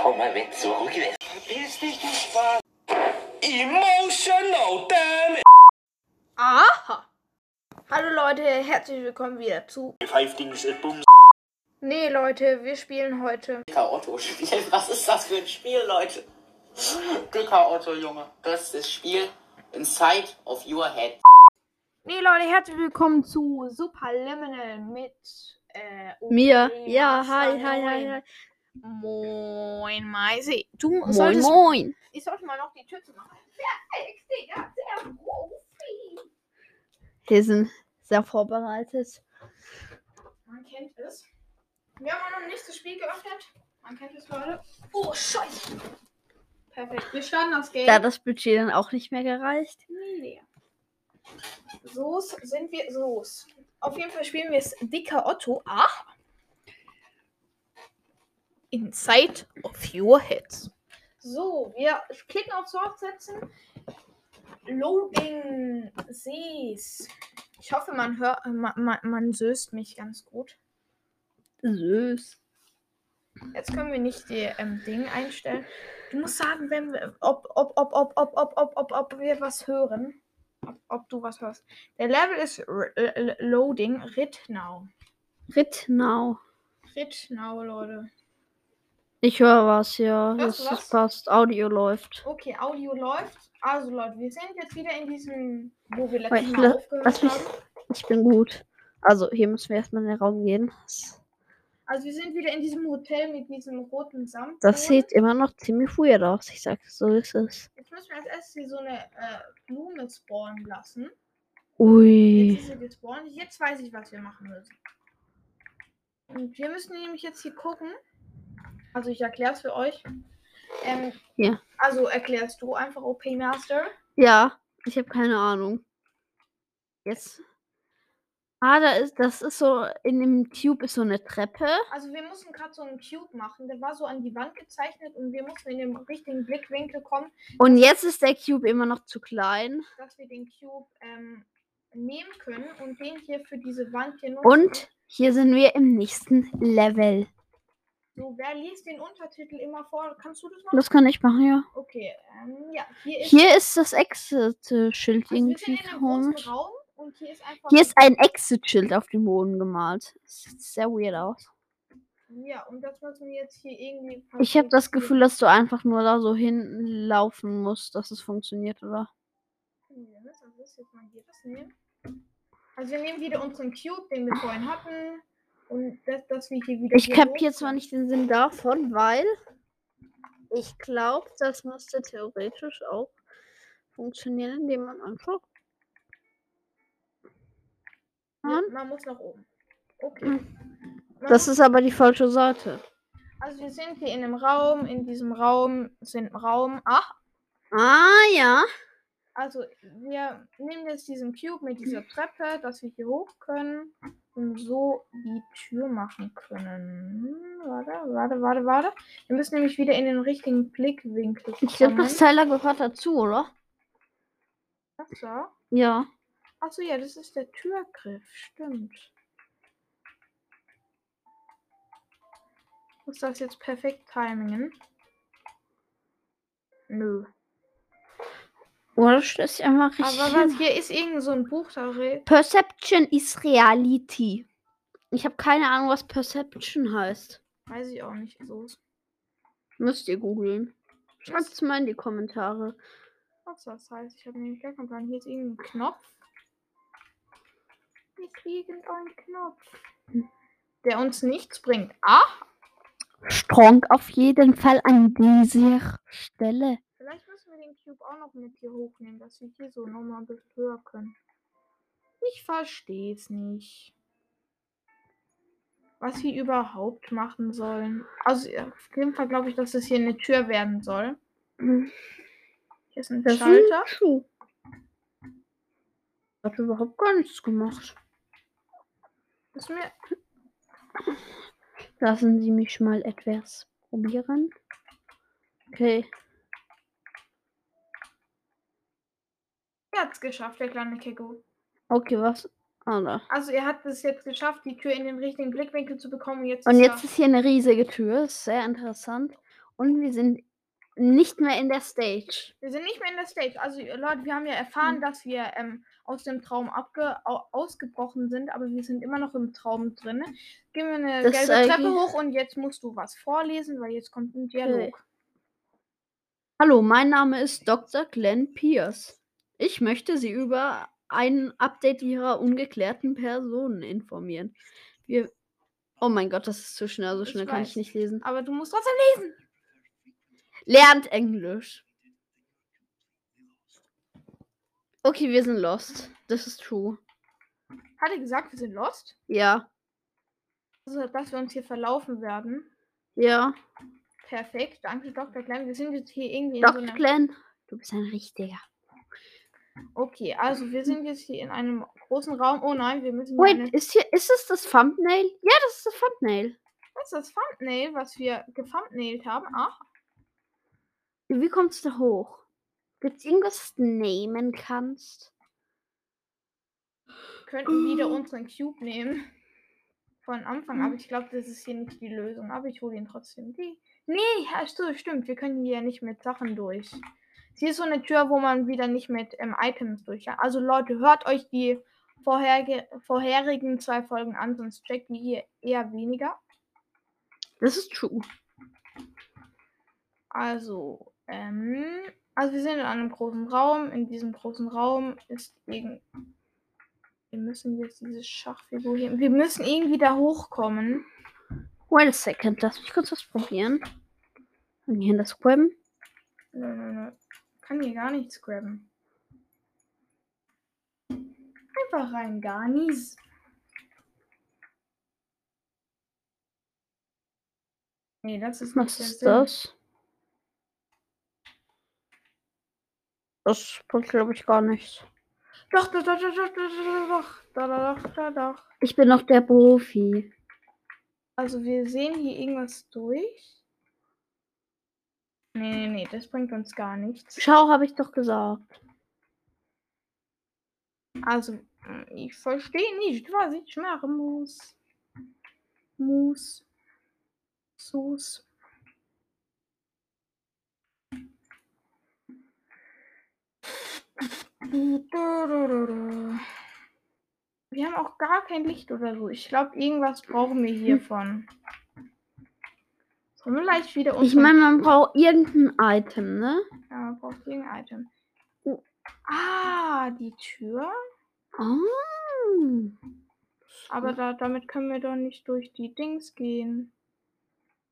Schau mal, wer zurück ist. Verpiss dich, du Spaß. Emotional, damn it. Aha! Hallo Leute, herzlich willkommen wieder zu. Five things it booms. Nee, Leute, wir spielen heute. Dicker Otto-Spiel. Was ist das für ein Spiel, Leute? Dicker Otto, Junge. Das ist das Spiel Inside of Your Head. Nee, Leute, herzlich willkommen zu Superliminal mit äh, Mir. Ja, hi, hi, hi, 9. hi. Moin, Maisi. Du Moin, solltest. moin. Ich sollte mal noch die Tür zu machen. Perfekt, Digga, sehr Profi. Wir sind sehr vorbereitet. Man kennt es. Wir haben noch nicht das Spiel geöffnet. Man kennt es, Leute. Oh, Scheiße. Perfekt. Wir starten das Game. Da hat das Budget dann auch nicht mehr gereicht. Nee. So's sind wir. So's. Auf jeden Fall spielen wir es Dicker Otto. Ach. Inside of your heads. So, wir klicken auf Fortsetzen. Loading Sees. Ich hoffe, man hört, man, man, man söst mich ganz gut. Süß. Jetzt können wir nicht die ähm, Ding einstellen. Du musst sagen, wenn wir, ob, ob, ob, ob, ob, ob, ob, ob, ob wir was hören. Ob, ob du was hörst. Der Level ist Loading. Rit now. Rittenau. Rit now, Leute. Ich höre was, ja. Das, was? passt. Audio läuft. Okay, Audio läuft. Also, Leute, wir sind jetzt wieder in diesem, wo wir letztes Mal aufgehört mich- haben. Ich bin gut. Also, hier müssen wir erstmal in den Raum gehen. Also, wir sind wieder in diesem Hotel mit diesem roten Samt. Das sieht immer noch ziemlich weird aus. Ich sag, so ist es. Jetzt müssen wir als erstes hier so eine äh, Blume spawnen lassen. Jetzt Ui. ist sie gespawnt. Jetzt weiß ich, was wir machen müssen. Und wir müssen nämlich jetzt hier gucken. Also ich erkläre es für euch. Ähm, Ja. Also erklärst du einfach OP Master. Ja, ich habe keine Ahnung. Jetzt. Ah, da ist, das ist so, in dem Cube ist so eine Treppe. Also wir mussten gerade so einen Cube machen. Der war so an die Wand gezeichnet und wir mussten in den richtigen Blickwinkel kommen, Und jetzt ist der Cube immer noch zu klein. dass wir den Cube ähm, nehmen können und den hier für diese Wand hier nutzen. Und hier sind wir im nächsten Level. So, wer liest den Untertitel immer vor? Kannst du das machen? Das kann ich machen, ja. Okay, ähm, ja, hier ist Hier ist das Exit-Schild also irgendwie komisch. Raum und hier ist einfach Hier ist ein Exit-Schild auf dem Boden gemalt. Das sieht sehr weird aus. Ja, und das müssen wir jetzt hier irgendwie. Ich habe das. Gefühl, dass du einfach nur da so hinlaufen musst, dass es funktioniert, oder? Ja, das ist jetzt mal hier das nehmen. Also wir nehmen wieder unseren Cube, den wir vorhin hatten. Und das, dass wir hier wieder. Ich kapiere zwar nicht den Sinn davon, weil ich glaube, das müsste theoretisch auch funktionieren, indem man einfach. Ja, man muss nach oben. Okay. Hm. Man Das ist aber die falsche Seite. also wir sind hier in einem Raum. In diesem Raum sind Raum. Ach, Ah ja. Also wir nehmen jetzt diesen Cube mit dieser Treppe, dass wir hier hoch können und so die Tür machen können. Warte, warte, warte, warte. Wir müssen nämlich wieder in den richtigen Blickwinkel kommen. Ich glaube, das Teil gehört dazu, oder? Das da? Ja. Achso, ja, das ist der Türgriff. Stimmt. Muss das jetzt perfekt timingen? Nö. Oder stößt einfach richtig. Aber was, hier ist irgend so ein Buch darin. Perception is reality. Ich habe keine Ahnung, was Perception heißt. Weiß ich auch nicht. So. Müsst ihr googeln. Schreibt es mal in die Kommentare. Was das heißt. Ich habe nämlich gar keinen Plan. Hier ist irgendein Knopf. Hier ist irgendein Knopf. Der uns nichts bringt. Ah! Strong auf jeden Fall an dieser Stelle. Vielleicht müssen wir den Cube auch noch mit hier hochnehmen, dass wir hier so nochmal ein bisschen höher können. Ich verstehe es nicht. Was wir überhaupt machen sollen. Also auf jeden Fall glaube ich, dass das hier eine Tür werden soll. Hm. Hier ist ein Das ist Schalter. ein Schuh. Hat überhaupt gar nichts gemacht. Müssen wir. Lassen Sie mich mal etwas probieren. Okay. Er hat es geschafft, der kleine Keko. Okay, was? Ah, da. Also er hat es jetzt geschafft, die Tür in den richtigen Blickwinkel zu bekommen. Und jetzt Und ist jetzt ist hier eine riesige Tür. Ist sehr interessant. Und wir sind nicht mehr in der Stage. Wir sind nicht mehr in der Stage. Also äh, Leute, wir haben ja erfahren, Hm. dass wir ähm, aus dem Traum abge au ausgebrochen sind, aber wir sind immer noch im Traum drin. Gehen wir eine Das gelbe ist Treppe hoch und jetzt musst du was vorlesen, weil jetzt kommt ein Dialog. Hallo, mein Name ist Dr. Glenn Pierce. Ich möchte Sie über ein Update Ihrer ungeklärten Personen informieren. Wir. Oh mein Gott, das ist zu schnell. So Ich schnell kann ich weiß. nicht lesen. Aber du musst trotzdem lesen. Lernt Englisch. Okay, wir sind lost. Das ist true. Hat er gesagt, wir sind lost? Ja. Also, dass wir uns hier verlaufen werden. Ja. Perfekt, danke Dr. Klein. Wir sind jetzt hier irgendwie in Dr. so einer... Glenn, du bist ein richtiger. Okay, also wir sind jetzt hier in einem großen Raum. Oh nein, wir müssen Wait, eine... ist hier, ist es das Thumbnail? Ja, das ist das Thumbnail. Das ist das Thumbnail, was wir gethumbnailt haben. Ach, Wie kommst du hoch? Gibt's irgendwas, was du nehmen kannst? wir könnten wieder unseren Cube nehmen. Von Anfang, aber ich glaube, das ist hier nicht die Lösung. Aber ich hole ihn trotzdem. Nee, ja, sto- stimmt. Wir können hier nicht mit Sachen durch. Hier ist so eine Tür, wo man wieder nicht mit ähm, Items durch kann. Also Leute, hört euch die vorherge vorherigen zwei Folgen an, sonst checkt ihr hier eher weniger. Das ist true. Also, ähm, also wir sind in einem großen Raum. In diesem großen Raum ist irgend. Wir müssen jetzt diese Schachfigur hier. Wir müssen irgendwie da hochkommen. Wait a second, lass mich kurz was probieren. Und hier in das Webben. Nö, nö, nö. Kann hier gar nichts grabben. Einfach rein, gar nichts. Nee, das ist Was ist das? Das bringt, glaube ich, gar nichts. Doch, doch, doch, doch, doch, doch, doch, doch, doch, doch. Ich bin noch der Profi. Also wir sehen hier irgendwas durch. Nee, nee, nee, das bringt uns gar nichts. Schau, habe ich doch gesagt. Also, mm, ich verstehe nicht, was ich machen muss. Muss. Sus. Wir haben auch gar kein Licht oder so. Ich glaube, irgendwas brauchen wir hiervon. Sollen wir vielleicht wieder Ich unseren- meine, man braucht irgendein Item, ne? Ja, man braucht irgendein Item. Oh. Ah, die Tür. Oh. Aber da, damit können wir doch nicht durch die Dings gehen.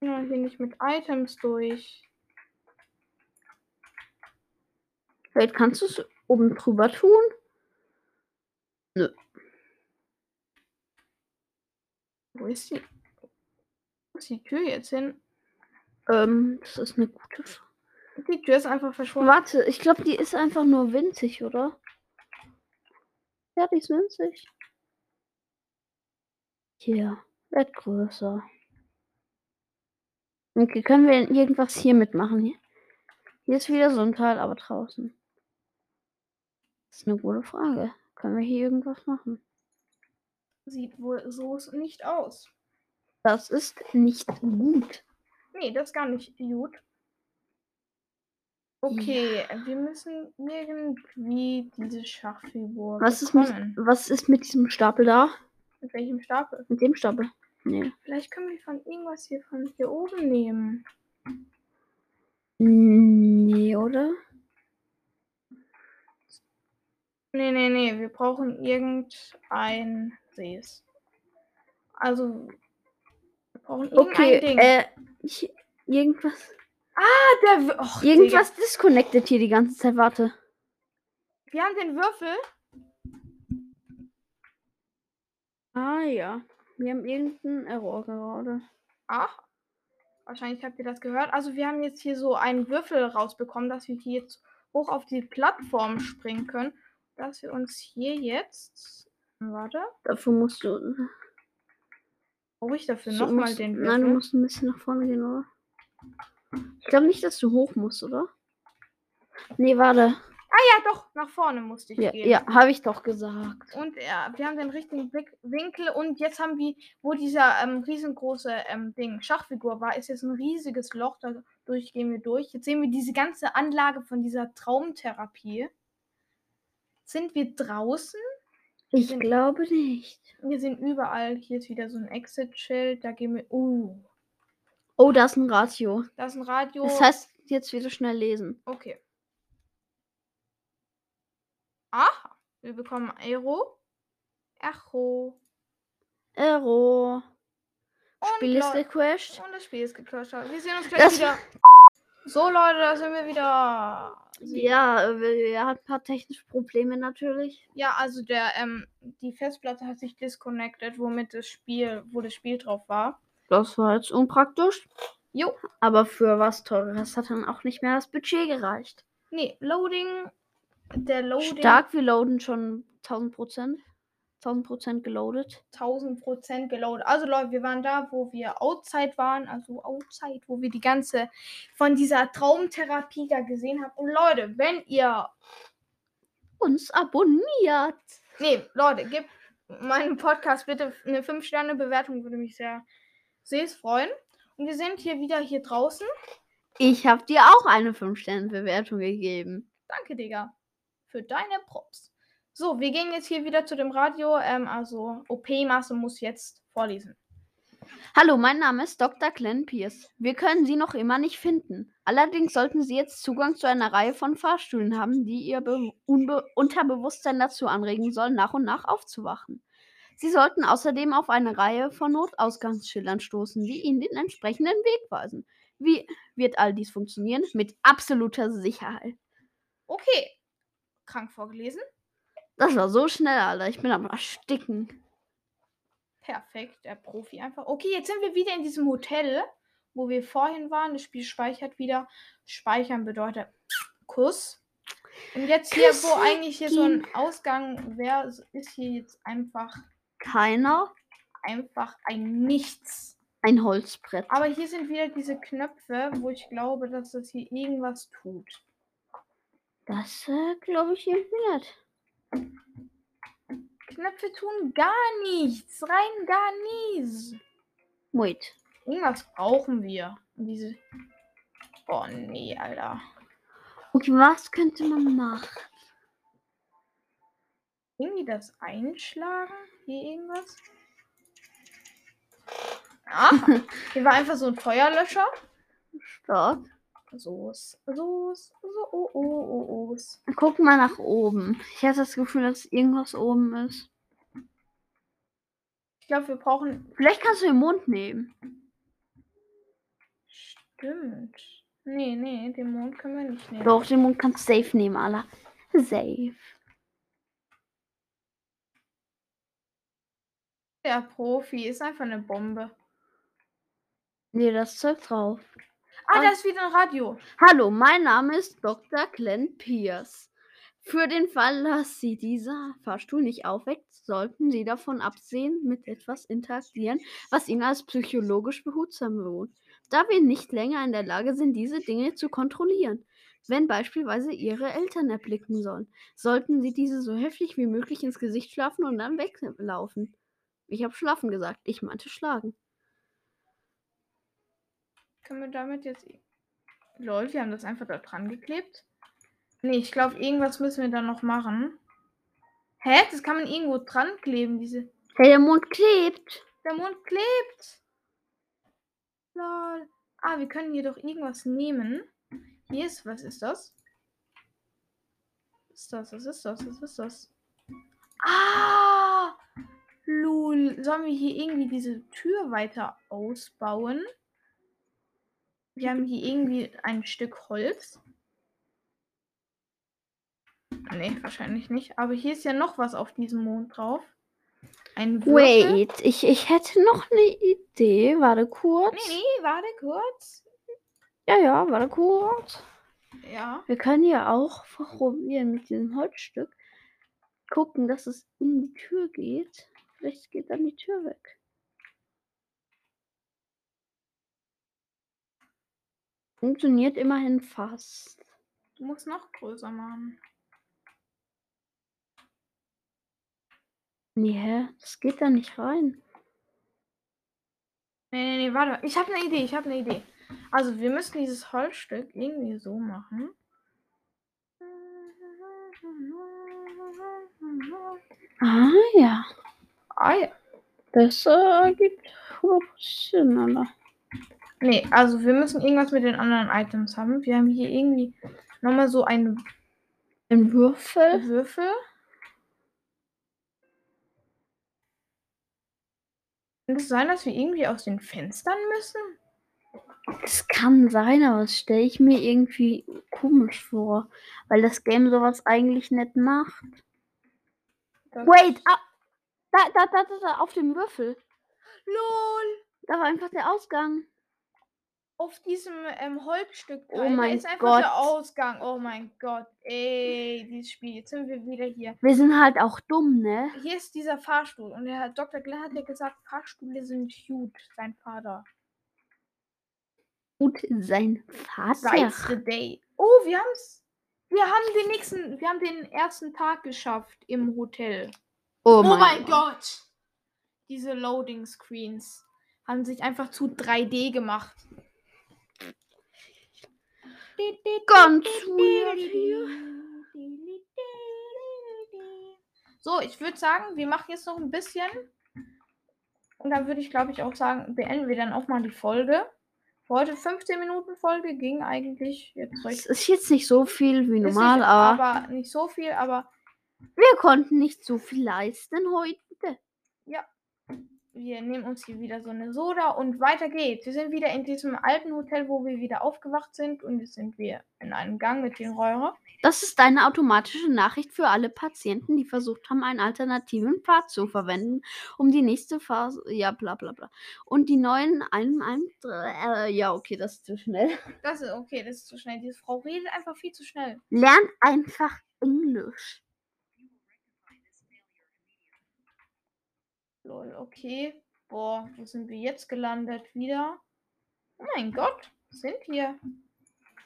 Ja, hier nicht mit Items durch. Vielleicht kannst du es oben drüber tun? Wo ist die? Wo ist die Tür jetzt hin? Ähm, das ist eine gute Frage. Die Tür ist einfach verschwunden. Warte, ich glaube, die ist einfach nur winzig, oder? Ja, die ist winzig. Hier, wird größer. Okay, können wir irgendwas hier mitmachen? Hier, hier ist wieder so ein Teil, aber draußen. Das ist eine gute Frage. Können wir hier irgendwas machen? Sieht wohl so nicht aus. Das ist nicht gut. Nee, das ist gar nicht gut. Okay, wir müssen irgendwie diese Schachfigur Was ist, mit, was ist mit diesem Stapel da? Mit welchem Stapel? Mit dem Stapel? Nee. Vielleicht können wir von irgendwas hier von hier oben nehmen. Nee, oder? Nee, nee, nee, wir brauchen irgendein Sees. Also, brauchen Okay, Ding. äh, ich, irgendwas. ah, der Och, Irgendwas disconnected hier die ganze Zeit. Warte. Digga. Wir haben den Würfel. Ah ja. Wir haben irgendeinen Error gerade. Ach, wahrscheinlich habt ihr das gehört. Also, wir haben jetzt hier so einen Würfel rausbekommen, dass wir hier jetzt hoch auf die Plattform springen können. Dass wir uns hier jetzt. Warte, Dafür musst du. Brauche ich dafür du nochmal den Nein, du Würfel? musst ein bisschen nach vorne gehen, oder? Ich glaube nicht, dass du hoch musst, oder? Nee, warte. Ja, doch, nach vorne musste ich Ja, gehen. ja habe ich doch gesagt. Und ja, wir haben den richtigen Winkel und jetzt haben wir, wo dieser ähm, riesengroße ähm, Ding, Schachfigur war, ist jetzt ein riesiges Loch. Da gehen wir durch. Jetzt sehen wir diese ganze Anlage von dieser Traumtherapie. Sind wir draußen? Ich Sind- glaube nicht. Wir sind überall. Hier ist wieder so ein Exit-Schild. Da gehen wir. Uh, Oh, da ist ein Radio. da ist ein Radio. Das heißt, jetzt wieder schnell lesen. Okay. Aha. Wir bekommen Aero. Echo. Ero. Und, Spiel ist gecrashed. und das Spiel ist gecrashed. Wir sehen uns gleich Das- wieder. So, Leute, da sind wir wieder. Ja, wir- er hat ein paar technische Probleme natürlich. Ja, also der, ähm, die Festplatte hat sich disconnected, womit das Spiel, wo das Spiel drauf war. Das war jetzt unpraktisch. Jo. Aber für was Teures hat dann auch nicht mehr das Budget gereicht. Nee, Loading. Der Loading. Stark, wir loaden schon 1000 Prozent. 1000 Prozent geloadet. 1000% geloadet. Also Leute, wir waren da, wo wir outside waren, also outside, wo wir die ganze von dieser Traumtherapie da gesehen haben. Und Leute, wenn ihr, Uns abonniert. nee, Leute, gebt meinem Podcast bitte eine 5-Sterne-Bewertung, würde mich sehr, sehr freuen. Und wir sind hier wieder hier draußen. Ich habe dir auch eine 5-Sterne-Bewertung gegeben. Danke, Digga, für deine Props. So, wir gehen jetzt hier wieder zu dem Radio. Ähm, also, OP-Masse muss jetzt vorlesen. Hallo, mein Name ist Dr. Glenn Pierce. Wir können Sie noch immer nicht finden. Allerdings sollten Sie jetzt Zugang zu einer Reihe von Fahrstühlen haben, die Ihr Be Unbe Unterbewusstsein dazu anregen sollen, nach und nach aufzuwachen. Sie sollten außerdem auf eine Reihe von Notausgangsschildern stoßen, die Ihnen den entsprechenden Weg weisen. Wie wird all dies funktionieren? Mit absoluter Sicherheit. Okay. Krank vorgelesen. Das war so schnell, Alter. Ich bin am Ersticken. Perfekt, der Profi einfach. Okay, jetzt sind wir wieder in diesem Hotel, wo wir vorhin waren. Das Spiel speichert wieder. Speichern bedeutet Kuss. Und jetzt hier, wo Küsschen. eigentlich hier so ein Ausgang wäre, ist hier jetzt einfach, Keiner. einfach ein Nichts. Ein Holzbrett. Aber hier sind wieder diese Knöpfe, wo ich glaube, dass das hier irgendwas tut. Das äh, glaube ich irgendwie nicht. Knöpfe tun gar nichts. Rein gar nichts. Wait. Irgendwas brauchen wir. Diese. Oh nee, Alter. Okay, was könnte man machen? Irgendwie das einschlagen? Hier irgendwas? Ah, hier war einfach so ein Feuerlöscher. Stark. So, ist- so, ist- so, oh, oh, oh, oh. ist- Guck mal nach oben. Ich hatte das Gefühl, dass irgendwas oben ist. Ich glaube, wir brauchen. Vielleicht kannst du den Mond nehmen. Stimmt. Nee, nee, den Mond können wir nicht nehmen. Doch, den Mond kannst du safe nehmen, Alter. Safe. Der Profi ist einfach eine Bombe. Nee, das Zeug drauf. Ah, da ist wieder ein Radio. Hallo, mein Name ist Dr. Glenn Pierce. Für den Fall, dass Sie dieser Fahrstuhl nicht aufweckt, sollten Sie davon absehen, mit etwas interagieren, was Ihnen als psychologisch behutsam bewohnt, da wir nicht länger in der Lage sind, diese Dinge zu kontrollieren. Wenn beispielsweise Ihre Eltern erblicken sollen, sollten Sie diese so heftig wie möglich ins Gesicht schlafen und dann weglaufen. Ich habe schlafen gesagt, ich meinte schlagen. Können wir damit jetzt. Lol, wir haben das einfach da dran geklebt. Nee, ich glaube, irgendwas müssen wir da noch machen. Hä? Das kann man irgendwo dran kleben, diese. Hey, der Mond klebt. Der Mond klebt. Lol. Ah, wir können hier doch irgendwas nehmen. Hier ist, was ist das? Was ist das? Was ist das? Was ist das? Ah! Lul. Sollen wir hier irgendwie diese Tür weiter ausbauen? Wir haben hier irgendwie ein Stück Holz. Nee, wahrscheinlich nicht. Aber hier ist ja noch was auf diesem Mond drauf. Ein Würfel. Wait, ich, ich hätte noch eine Idee. Warte kurz. Nee, nee, warte kurz. Ja, ja, warte kurz. Ja. Wir können ja auch probieren mit diesem Holzstück. Gucken, dass es in die Tür geht. Vielleicht geht dann die Tür weg. Funktioniert immerhin fast. Du musst noch größer machen. Nee, hä? Das geht da nicht rein. Nee, nee, nee, warte. Ich habe eine Idee, ich habe eine Idee. Also wir müssen dieses Holzstück irgendwie so machen. Ah ja. Ah ja. Das äh, gibt Sinn, oder? Nee, also wir müssen irgendwas mit den anderen Items haben. Wir haben hier irgendwie nochmal so einen Ein Würfel. Würfel. Kann es sein, dass wir irgendwie aus den Fenstern müssen? Es kann sein, aber das stelle ich mir irgendwie komisch vor. Weil das Game sowas eigentlich nicht macht. Das- Wait, ah, da, da, da, da, da, auf dem Würfel. LOL! Da war einfach der Ausgang. Auf diesem ähm, Holzstück. Oh da mein ist einfach der Gott. Ausgang. Oh mein Gott. Ey, dieses Spiel. Jetzt sind wir wieder hier. Wir sind halt auch dumm, ne? Hier ist dieser Fahrstuhl. Und der Herr Dr. Glenn hat ja gesagt, Fahrstühle sind gut. Sein Vater. Gut, sein Vater. The day. Oh, wir haben's. Wir haben den nächsten, wir haben den ersten Tag geschafft im Hotel. Oh, Oh mein Gott! Diese Loading Screens haben sich einfach zu 3D gemacht. Ganz weird hier. So, ich würde sagen, wir machen jetzt noch ein bisschen. Und dann würde ich, glaube ich, auch sagen, beenden wir dann auch mal die Folge. Heute 15 Minuten Folge ging eigentlich jetzt Es ist jetzt nicht so viel wie normal, nicht, aber aber nicht so viel, aber wir konnten nicht so viel leisten heute. Wir nehmen uns hier wieder so eine Soda und weiter geht's. Wir sind wieder in diesem alten Hotel, wo wir wieder aufgewacht sind und jetzt sind wir in einem Gang mit den Räuber. Das ist eine automatische Nachricht für alle Patienten, die versucht haben, einen alternativen Pfad zu verwenden, um die nächste Phase. Ja, bla bla bla. Und die neuen ein, ein, äh, Ja, okay, das ist zu schnell. Das ist okay, das ist zu schnell. Diese Frau redet einfach viel zu schnell. Lernt einfach Englisch. Lol, okay. Boah, wo sind wir jetzt gelandet? Wieder? Oh mein Gott, sind wir?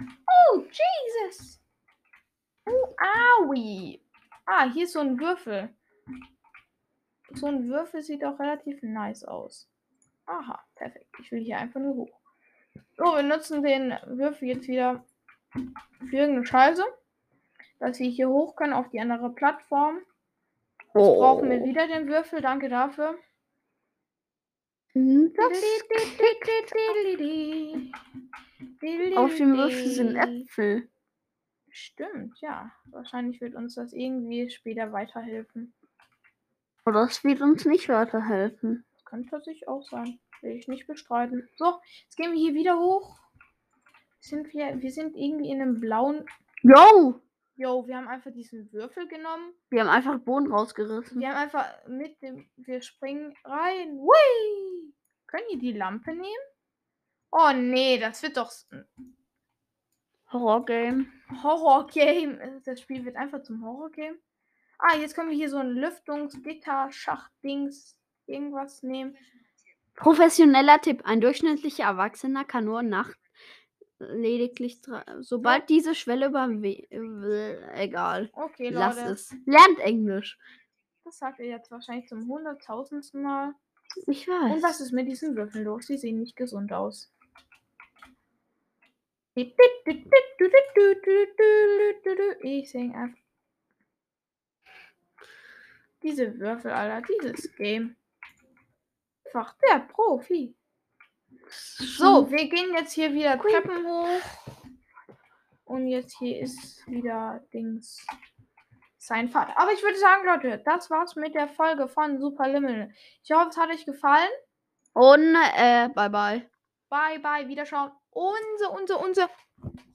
Oh, Jesus! Oh, aui! Ah, hier ist so ein Würfel. So ein Würfel sieht auch relativ nice aus. Aha, perfekt. Ich will hier einfach nur hoch. So, wir nutzen den Würfel jetzt wieder für irgendeine Scheiße. Dass wir hier hoch können auf die andere Plattform. Oh. Brauchen wir wieder den Würfel, danke dafür. Auf dem Würfel sind Äpfel. Stimmt, ja. Wahrscheinlich wird uns das irgendwie später weiterhelfen. Oder es wird uns nicht weiterhelfen. Das kann tatsächlich auch sein. Will ich nicht bestreiten. So, jetzt gehen wir hier wieder hoch. Sind wir, wir sind irgendwie in einem blauen. Yo! Jo, wir haben einfach diesen Würfel genommen. Wir haben einfach Boden rausgerissen. Wir haben einfach mit dem. Wir springen rein. Hui! Können die die Lampe nehmen? Oh nee, das wird doch Horror-Game. Horror-Game. Das Spiel wird einfach zum Horror-Game. Ah, jetzt können wir hier so ein Lüftungsgitter, Schachtdings, irgendwas nehmen. Professioneller Tipp. Ein durchschnittlicher Erwachsener kann nur Nacht lediglich drei, sobald diese Schwelle überwe egal. Okay, Lass Leute. es. Lernt Englisch. Das sagt ihr jetzt wahrscheinlich zum hunderttausendsten Mal. Ich weiß. Und was ist mit diesen Würfeln los? Sie sehen nicht gesund aus. Ich sing einfach. Diese Würfel, Alter, dieses Game. Einfach der Profi. So, wir gehen jetzt hier wieder Treppen hoch. Und jetzt hier ist wieder Dings sein Vater. Aber ich würde sagen, Leute, das war's mit der Folge von Super Limmel. Ich hoffe, es hat euch gefallen. Und äh, bye bye. Bye bye, wiederschauen. Unser, unser, unser.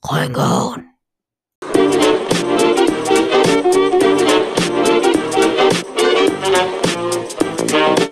Reingehauen. Thank